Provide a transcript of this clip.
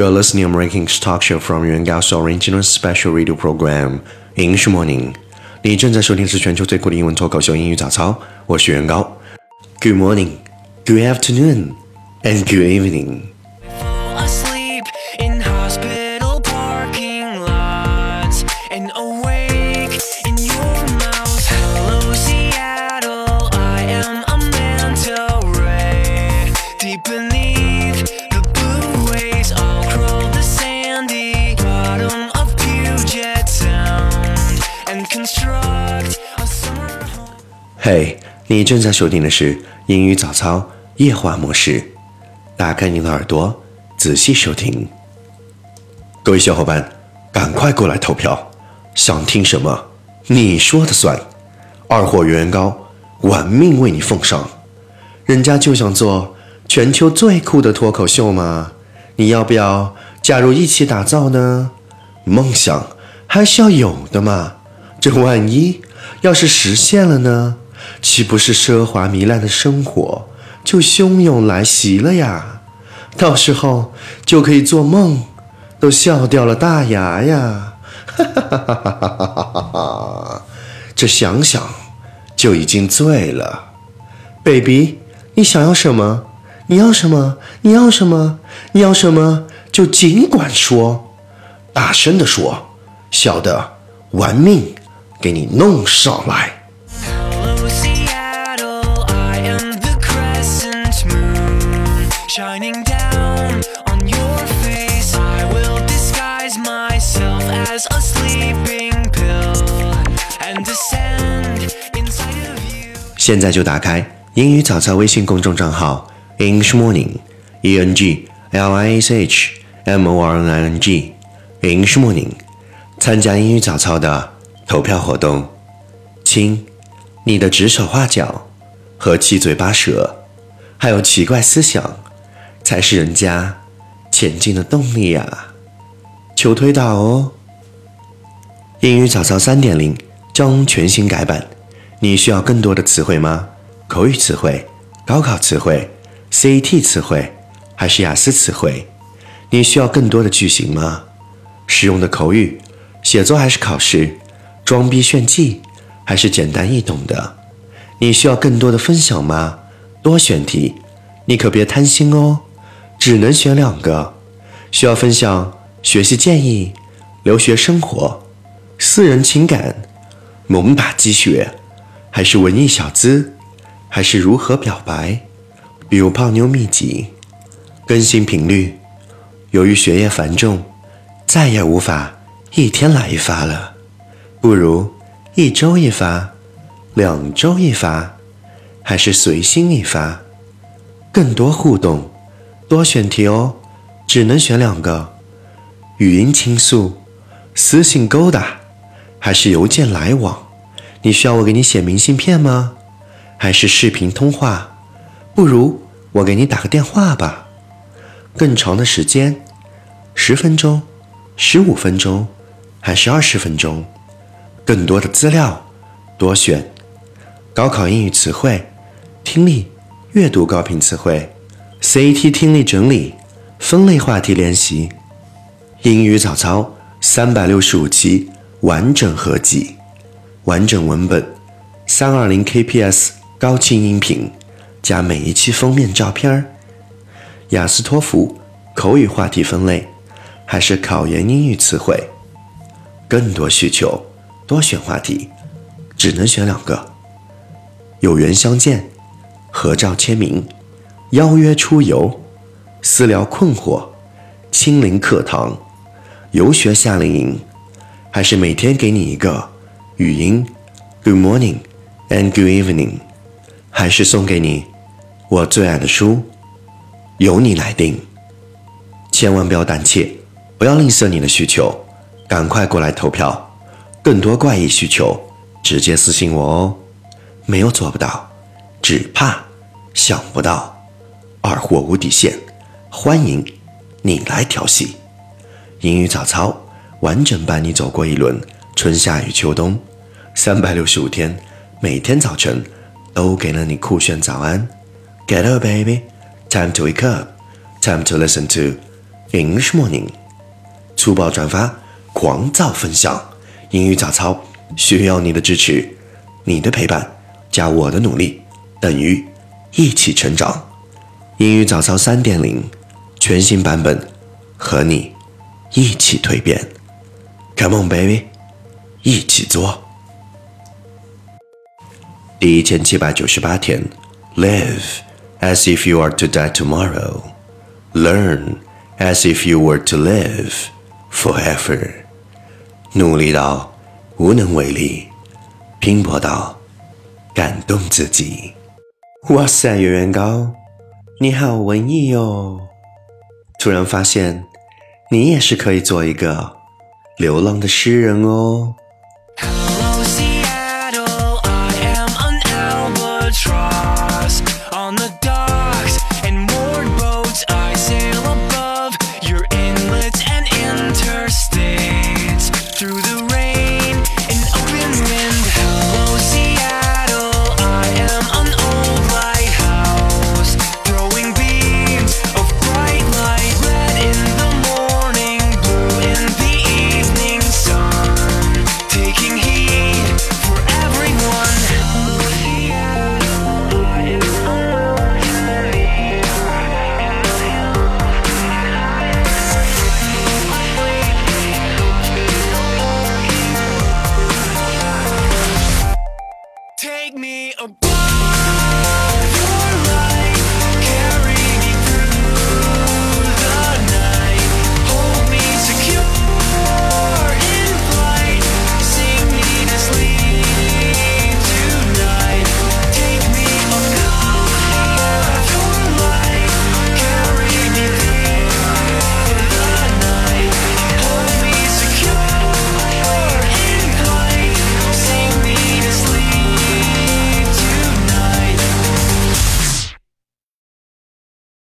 You are listening American's talk show from Yuan Gao's original special radio program English Morning。你正在收听是全球最酷的英文脱口秀英语早操，我是袁高。Good morning, good afternoon, and good evening. 嘿，你正在收听的是英语早操夜话模式，打开你的耳朵，仔细收听。各位小伙伴，赶快过来投票，想听什么，你说的算。二货圆圆高，玩命为你奉上。人家就想做全球最酷的脱口秀嘛，你要不要加入一起打造呢？梦想还是要有的嘛，这万一要是实现了呢，岂不是奢华糜烂的生活就汹涌来袭了呀？到时候就可以做梦都笑掉了大牙呀！哈哈哈哈哈哈哈哈！这想想就已经醉了。baby，你想要什么？你要什么？你要什么？你要什么？就尽管说，大声的说，小的玩命给你弄上来。现在就打开英语早操微信公众账号 English Morning E N G L I S H M O R N I N G English Morning，参加英语早操的投票活动。亲，你的指手画脚和七嘴八舌，还有奇怪思想，才是人家前进的动力呀！求推导哦。英语早操三点零将全新改版，你需要更多的词汇吗？口语词汇、高考词汇、CET 词汇，还是雅思词汇？你需要更多的句型吗？实用的口语、写作还是考试？装逼炫技还是简单易懂的？你需要更多的分享吗？多选题，你可别贪心哦，只能选两个。需要分享学习建议、留学生活、私人情感、猛打鸡血，还是文艺小资，还是如何表白？比如泡妞秘籍。更新频率，由于学业繁重，再也无法一天来一发了，不如一周一发，两周一发，还是随心一发？更多互动，多选题哦，只能选两个：语音倾诉、私信勾搭，还是邮件来往？你需要我给你写明信片吗？还是视频通话？不如我给你打个电话吧。更长的时间，十分钟、十五分钟，还是二十分钟？更多的资料，多选。高考英语词汇、听力、阅读高频词汇，CET 听力整理、分类话题练习，英语早操三百六十五期完整合集，完整文本，三二零 KPS 高清音频，加每一期封面照片儿。雅思托福口语话题分类，还是考研英语词汇？更多需求，多选话题，只能选两个：有缘相见、合照签名、邀约出游、私聊困惑、亲临课堂、游学夏令营，还是每天给你一个语音 “Good morning and Good evening”，还是送给你我最爱的书？由你来定，千万不要胆怯，不要吝啬你的需求，赶快过来投票。更多怪异需求，直接私信我哦。没有做不到，只怕想不到。二货无底线，欢迎你来调戏。英语早操，完整伴你走过一轮春夏与秋冬，三百六十五天，每天早晨都给了你酷炫早安。Get up, baby. Time to wake up. Time to listen to English Morning，粗暴转发，狂躁分享。英语早操需要你的支持，你的陪伴加我的努力等于一起成长。英语早操三点零全新版本，和你一起蜕变。Come on, baby，一起做。第一千七百九十八天，Live as if you are to die tomorrow. Learn as if you were to live forever. 努力到无能为力，拼搏到感动自己。哇塞，圆圆糕，你好文艺哟！突然发现，你也是可以做一个流浪的诗人哦。